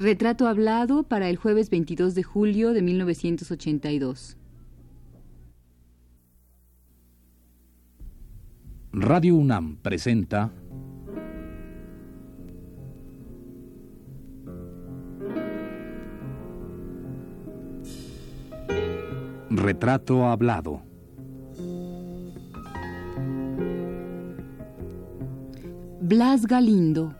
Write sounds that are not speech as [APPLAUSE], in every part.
Retrato hablado para el jueves 22 de julio de 1982. Radio UNAM presenta Retrato hablado. Blas Galindo.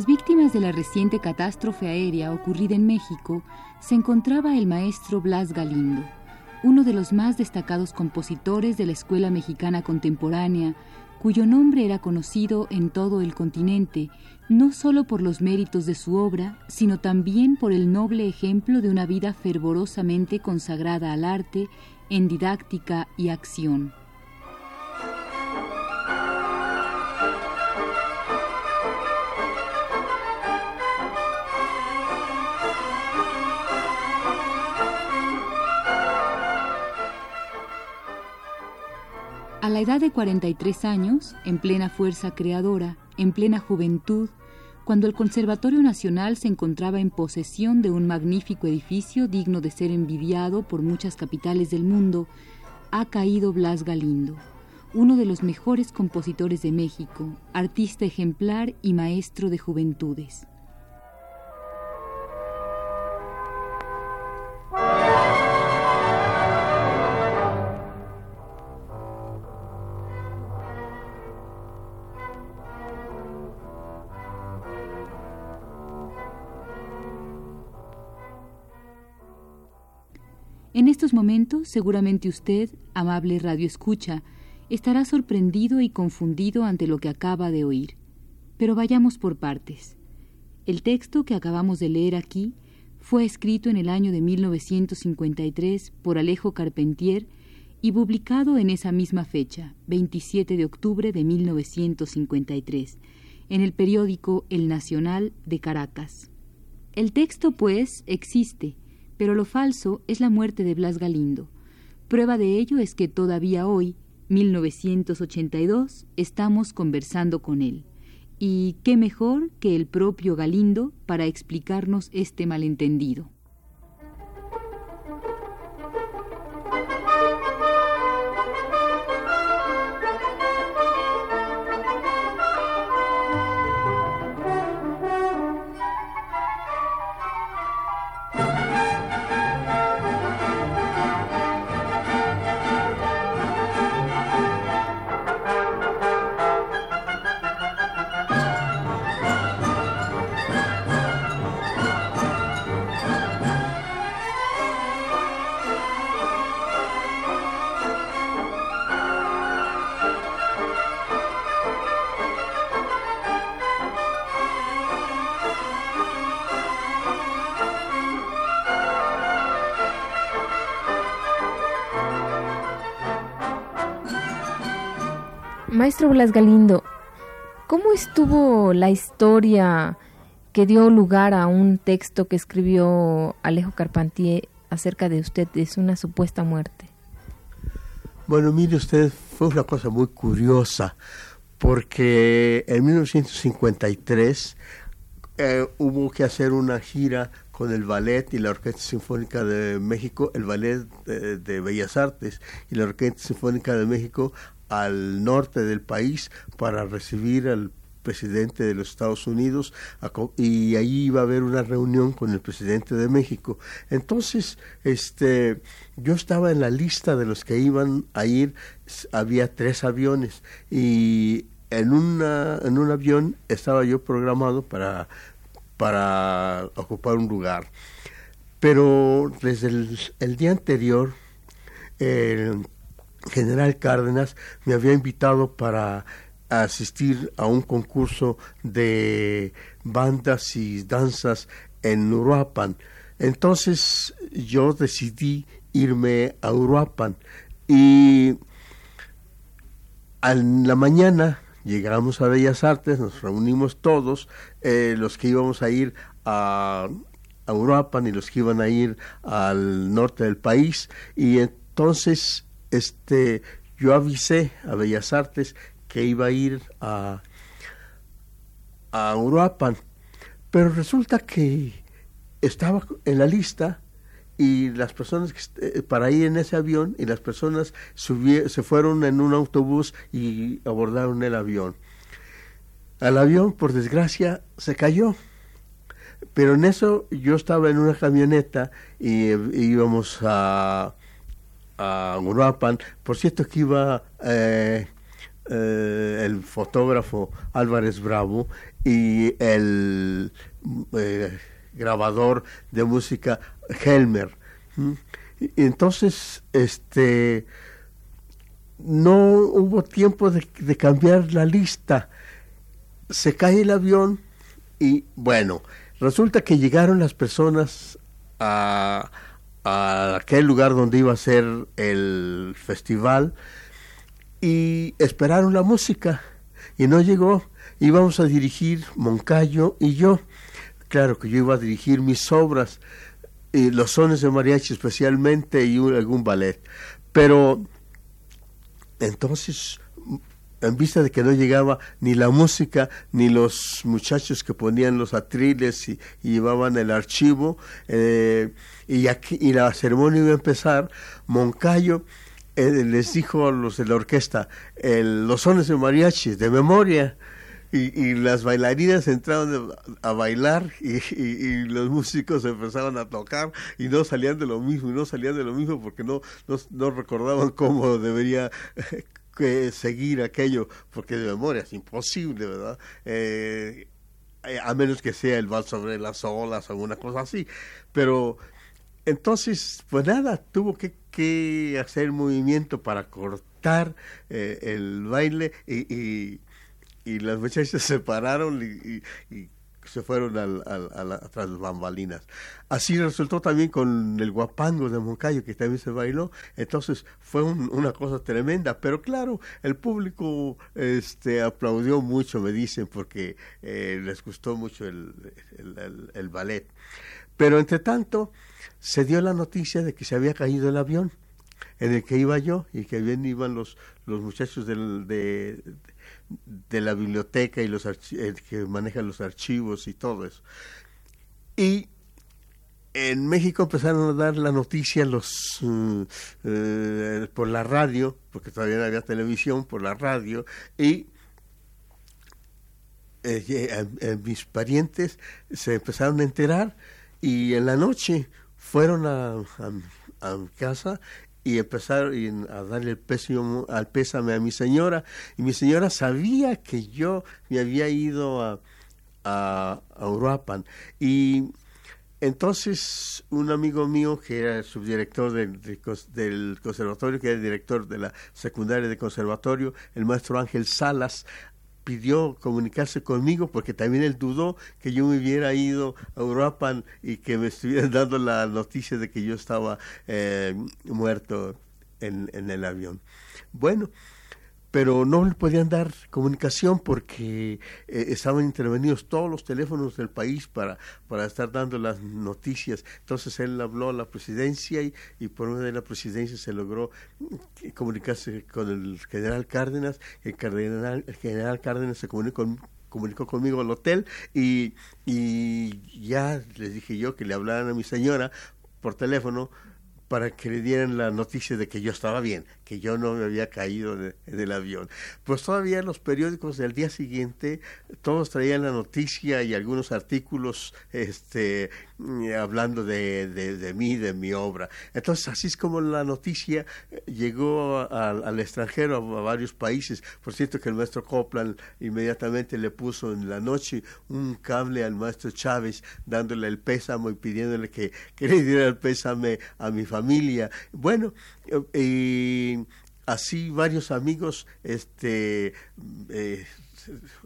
Las víctimas de la reciente catástrofe aérea ocurrida en México se encontraba el maestro Blas Galindo, uno de los más destacados compositores de la Escuela Mexicana Contemporánea, cuyo nombre era conocido en todo el continente, no solo por los méritos de su obra, sino también por el noble ejemplo de una vida fervorosamente consagrada al arte en didáctica y acción. A la edad de 43 años, en plena fuerza creadora, en plena juventud, cuando el Conservatorio Nacional se encontraba en posesión de un magnífico edificio digno de ser envidiado por muchas capitales del mundo, ha caído Blas Galindo, uno de los mejores compositores de México, artista ejemplar y maestro de juventudes. Estos momentos, seguramente usted, amable radio escucha, estará sorprendido y confundido ante lo que acaba de oír. Pero vayamos por partes. El texto que acabamos de leer aquí fue escrito en el año de 1953 por Alejo Carpentier y publicado en esa misma fecha, 27 de octubre de 1953, en el periódico El Nacional de Caracas. El texto, pues, existe, pero lo falso es la muerte de Blas Galindo. Prueba de ello es que todavía hoy, 1982, estamos conversando con él. Y qué mejor que el propio Galindo para explicarnos este malentendido. Maestro Blas Galindo, ¿cómo estuvo la historia que dio lugar a un texto que escribió Alejo Carpentier acerca de usted, es una supuesta muerte? Bueno, mire usted, fue una cosa muy curiosa, porque en 1953 eh, hubo que hacer una gira con el ballet y la Orquesta Sinfónica de México, el ballet de, de Bellas Artes y la Orquesta Sinfónica de México al norte del país para recibir al presidente de los Estados Unidos y ahí iba a haber una reunión con el presidente de México. Entonces, este, yo estaba en la lista de los que iban a ir, había tres aviones y en una en un avión estaba yo programado para para ocupar un lugar. Pero desde el, día anterior, general Cárdenas me había invitado para asistir a un concurso de bandas y danzas en Uruapan. Entonces yo decidí irme a Uruapan y en la mañana llegamos a Bellas Artes, nos reunimos todos, eh, los que íbamos a ir a, a Uruapan y los que iban a ir al norte del país y entonces este yo avisé a Bellas Artes que iba a ir a, a Uruapan, pero resulta que estaba en la lista y las personas eh, para ir en ese avión y las personas se fueron en un autobús y abordaron el avión. Al avión, por desgracia, se cayó. Pero en eso yo estaba en una camioneta y, íbamos a, a Uruapan. Por cierto que iba eh, eh, el fotógrafo Álvarez Bravo y el grabador de música Helmer. Entonces, este, no hubo tiempo de, cambiar la lista. Se cae el avión y bueno, resulta que llegaron las personas a, a aquel lugar donde iba a ser el festival y esperaron la música y no llegó. Íbamos a dirigir Moncayo y yo claro que yo iba a dirigir mis obras, y los sones de mariachi especialmente y algún ballet. Pero entonces, en vista de que no llegaba ni la música, ni los muchachos que ponían los atriles y, llevaban el archivo, eh, y, aquí, y la ceremonia iba a empezar, Moncayo eh, les dijo a los de la orquesta, los sones de mariachi de memoria, y, las bailarinas entraron a, bailar y, los músicos empezaron a tocar y no salían de lo mismo y no salían de lo mismo porque no, no, recordaban cómo debería que seguir aquello porque de memoria es imposible, ¿verdad? Eh, eh, a menos que sea el vals sobre las olas o alguna cosa así. Pero entonces, pues nada, tuvo que, que hacer movimiento para cortar eh, el baile y y las muchachas [LAUGHS] se separaron y, se fueron al, al, a, tras las bambalinas. Así resultó también con el guapango de Moncayo, que también se bailó. Entonces fue una cosa tremenda. Pero claro, el público este, aplaudió mucho, me dicen, porque eh, les gustó mucho el, ballet. Pero entre tanto, se dio la noticia de que se había caído el avión en el que iba yo y que bien iban los, los muchachos del, de, de la biblioteca y los eh, que manejan los archivos y todo eso. Y en México empezaron a dar la noticia los eh, por la radio, porque todavía no había televisión, por la radio, y eh, mis parientes se empezaron a enterar y en la noche fueron a, a, a casa y empezaron a darle el pésimo, al pésame a mi señora. Y mi señora sabía que yo me había ido a, a, Uruapan. Y entonces un amigo mío que era el subdirector del, del conservatorio, que era el director de la secundaria de conservatorio, el maestro Ángel Salas, pidió comunicarse conmigo porque también él dudó que yo me hubiera ido a Europa y que me estuvieran [LAUGHS] dando la noticia de que yo estaba eh, muerto en, en el avión. Bueno, pero no le podían dar comunicación porque eh, estaban intervenidos todos los teléfonos del país para, para estar dando las noticias. Entonces él habló a la presidencia y, y por medio de la presidencia se logró mm, comunicarse con el general Cárdenas. El general Cárdenas se comunicó, comunicó conmigo al hotel y, y ya les dije yo que le hablaran a mi señora por teléfono para que le dieran la noticia de que yo estaba bien, que yo no me había caído en el avión. Pues todavía los periódicos del día siguiente, todos traían la noticia y algunos artículos este, hablando de, de, mí, de mi obra. Entonces, así es como la noticia llegó al extranjero, a, varios países. Por cierto, que el maestro Copland inmediatamente le puso en la noche un cable al maestro Chávez, dándole el pésamo y pidiéndole que, que [LAUGHS] le diera el pésame a mi familia. Bueno, y así varios amigos este, eh,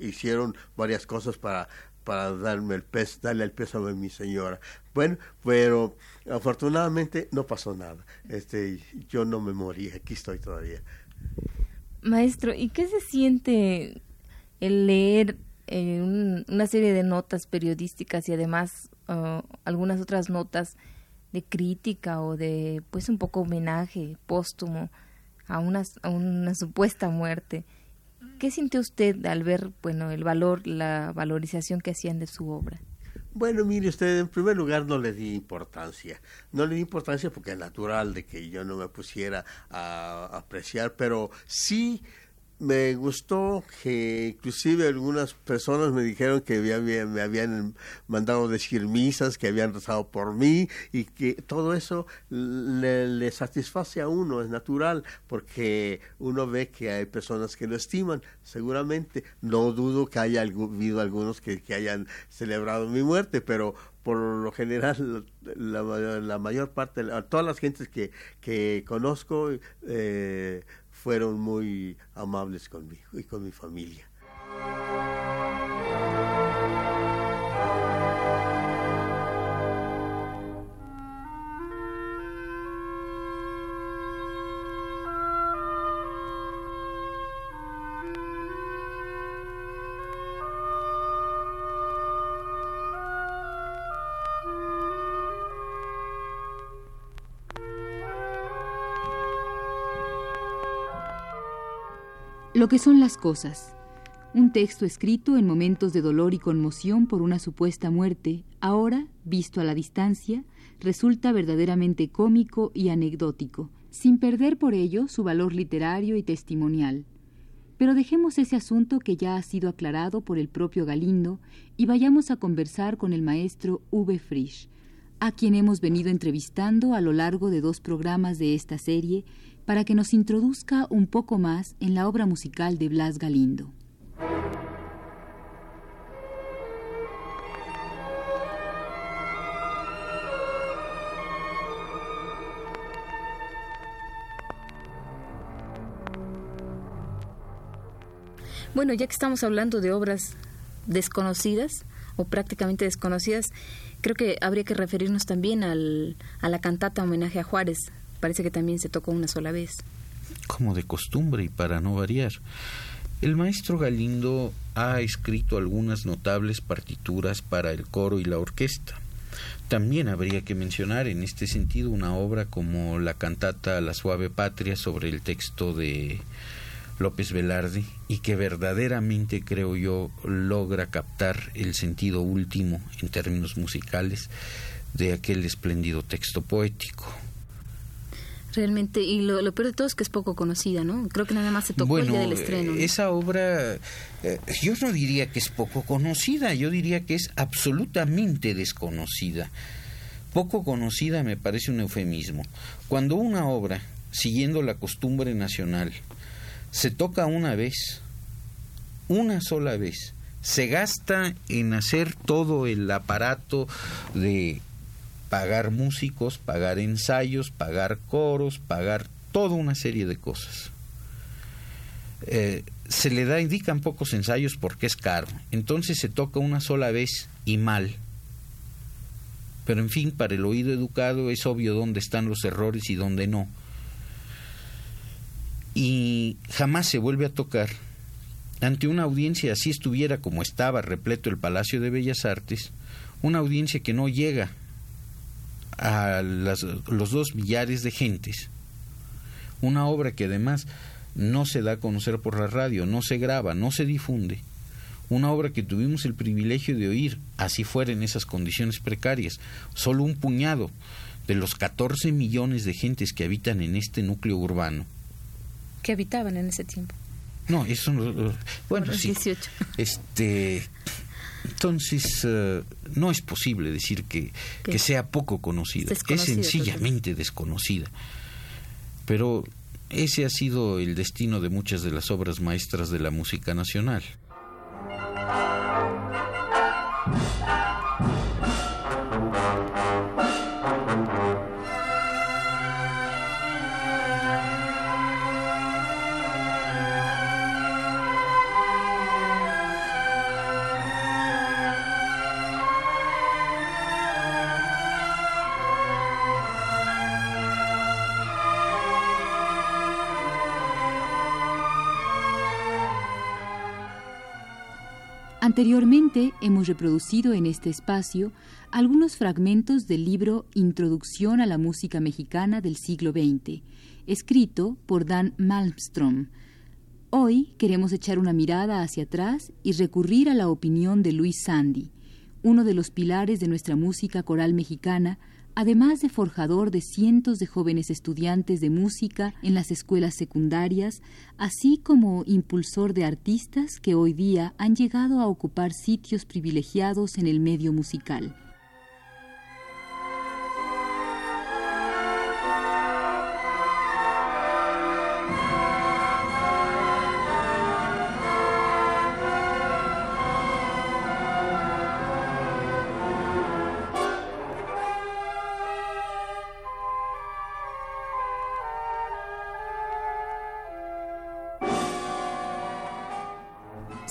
hicieron varias cosas para para darme el pez, darle el peso a mi señora. Bueno, pero afortunadamente no pasó nada. Este, yo no me morí, aquí estoy todavía. Maestro, ¿y qué se siente el leer eh, una serie de notas periodísticas y además uh, algunas otras notas de crítica o de pues un poco homenaje póstumo a una, a una supuesta muerte. ¿Qué sintió usted al ver bueno el valor, la valorización que hacían de su obra? Bueno, mire usted, en primer lugar no le di importancia. No le di importancia porque es natural de que yo no me pusiera a apreciar, pero sí me gustó que inclusive algunas personas me dijeron que me habían mandado decir misas, que habían rezado por mí y que todo eso le, satisface a uno, es natural, porque uno ve que hay personas que lo estiman, seguramente. No dudo que haya habido algunos que, hayan celebrado mi muerte, pero por lo general la, mayor parte, todas las gentes que, que conozco, eh, fueron muy amables conmigo y con mi familia. Lo que son las cosas. Un texto escrito en momentos de dolor y conmoción por una supuesta muerte, ahora, visto a la distancia, resulta verdaderamente cómico y anecdótico, sin perder por ello su valor literario y testimonial. Pero dejemos ese asunto que ya ha sido aclarado por el propio Galindo y vayamos a conversar con el maestro V. Frisch, a quien hemos venido entrevistando a lo largo de dos programas de esta serie para que nos introduzca un poco más en la obra musical de Blas Galindo. Bueno, ya que estamos hablando de obras desconocidas o prácticamente desconocidas, creo que habría que referirnos también al, a la cantata homenaje a Juárez parece que también se tocó una sola vez. Como de costumbre y para no variar. El maestro Galindo ha escrito algunas notables partituras para el coro y la orquesta. También habría que mencionar en este sentido una obra como la cantata La suave patria sobre el texto de López Velarde y que verdaderamente creo yo logra captar el sentido último en términos musicales de aquel espléndido texto poético. Realmente, y lo, peor de todo es que es poco conocida, ¿no? Creo que nada más se tocó el día del estreno. Esa obra, eh, yo no diría que es poco conocida, yo diría que es absolutamente desconocida. Poco conocida me parece un eufemismo. Cuando una obra, siguiendo la costumbre nacional, se toca una vez, una sola vez, se gasta en hacer todo el aparato de pagar músicos, pagar ensayos, pagar coros, pagar toda una serie de cosas. Eh, se le da, indican pocos ensayos porque es caro. Entonces se toca una sola vez y mal. Pero en fin, para el oído educado es obvio dónde están los errores y dónde no. Y jamás se vuelve a tocar ante una audiencia así estuviera como estaba repleto el Palacio de Bellas Artes, una audiencia que no llega a los dos millares de gentes. Una obra que además no se da a conocer por la radio, no se graba, no se difunde. Una obra que tuvimos el privilegio de oír, así fuera en esas condiciones precarias. Solo un puñado de los 14 millones de gentes que habitan en este núcleo urbano que habitaban en ese tiempo. No, eso no, bueno, sí. 18. Este entonces, eh, no es posible decir que, que sea poco conocida, es sencillamente desconocida. Pero ese ha sido el destino de muchas de las obras maestras de la música nacional. Anteriormente hemos reproducido en este espacio algunos fragmentos del libro Introducción a la música mexicana del siglo XX, escrito por Dan Malmström. Hoy queremos echar una mirada hacia atrás y recurrir a la opinión de Luis Sandy, uno de los pilares de nuestra música coral mexicana, además de forjador de cientos de jóvenes estudiantes de música en las escuelas secundarias, así como impulsor de artistas que hoy día han llegado a ocupar sitios privilegiados en el medio musical.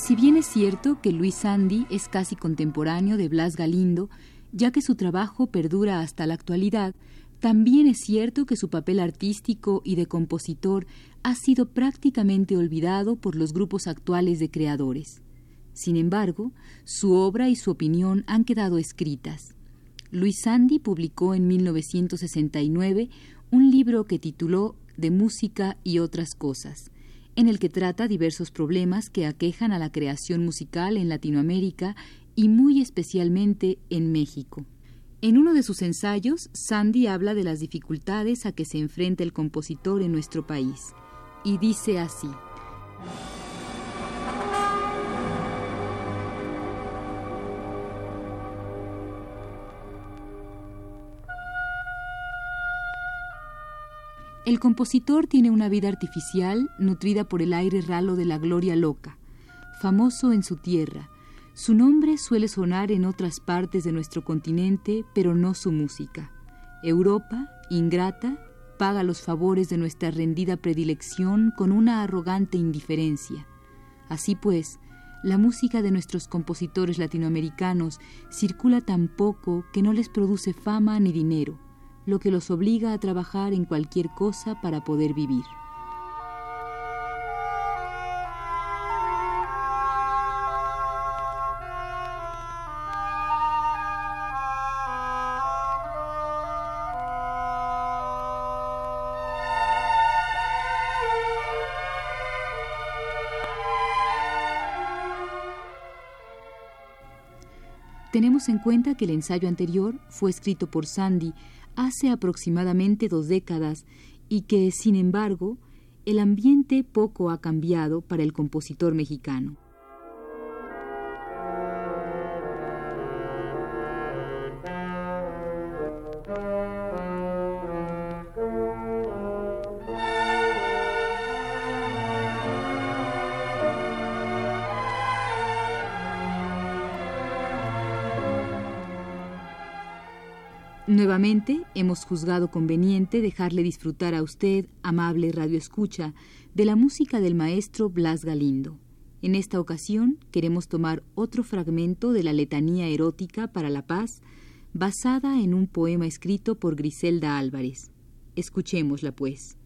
Si bien es cierto que Luis Sandy es casi contemporáneo de Blas Galindo, ya que su trabajo perdura hasta la actualidad, también es cierto que su papel artístico y de compositor ha sido prácticamente olvidado por los grupos actuales de creadores. Sin embargo, su obra y su opinión han quedado escritas. Luis Sandy publicó en 1969 un libro que tituló De música y otras cosas, en el que trata diversos problemas que aquejan a la creación musical en Latinoamérica y muy especialmente en México. En uno de sus ensayos, Sandy habla de las dificultades a que se enfrenta el compositor en nuestro país, y dice así. El compositor tiene una vida artificial nutrida por el aire ralo de la gloria loca, famoso en su tierra. Su nombre suele sonar en otras partes de nuestro continente, pero no su música. Europa, ingrata, paga los favores de nuestra rendida predilección con una arrogante indiferencia. Así pues, la música de nuestros compositores latinoamericanos circula tan poco que no les produce fama ni dinero lo que los obliga a trabajar en cualquier cosa para poder vivir. Tenemos en cuenta que el ensayo anterior fue escrito por Sandy hace aproximadamente dos décadas y que, sin embargo, el ambiente poco ha cambiado para el compositor mexicano. Nuevamente hemos juzgado conveniente dejarle disfrutar a usted, amable radioescucha, de la música del maestro Blas Galindo. En esta ocasión queremos tomar otro fragmento de la letanía erótica para la paz, basada en un poema escrito por Griselda Álvarez. Escuchémosla, pues.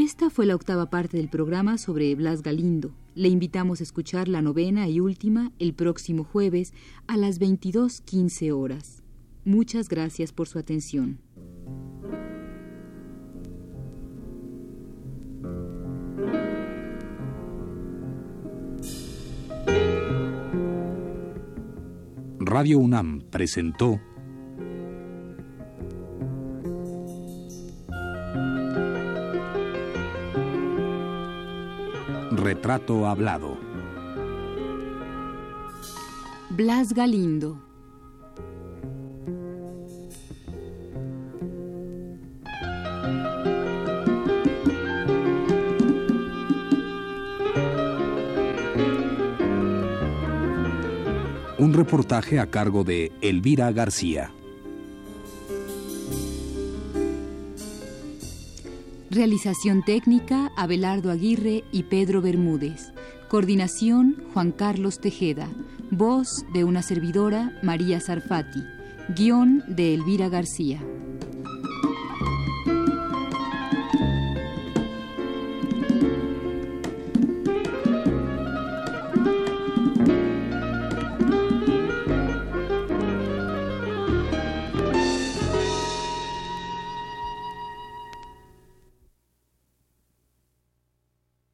Esta fue la octava parte del programa sobre Blas Galindo. Le invitamos a escuchar la novena y última el próximo jueves a las 22.15 horas. Muchas gracias por su atención. Radio UNAM presentó Retrato Hablado. Blas Galindo. Un reportaje a cargo de Elvira García. Realización técnica, Abelardo Aguirre y Pedro Bermúdez. Coordinación, Juan Carlos Tejeda. Voz de una servidora, María Sarfati. Guión de Elvira García.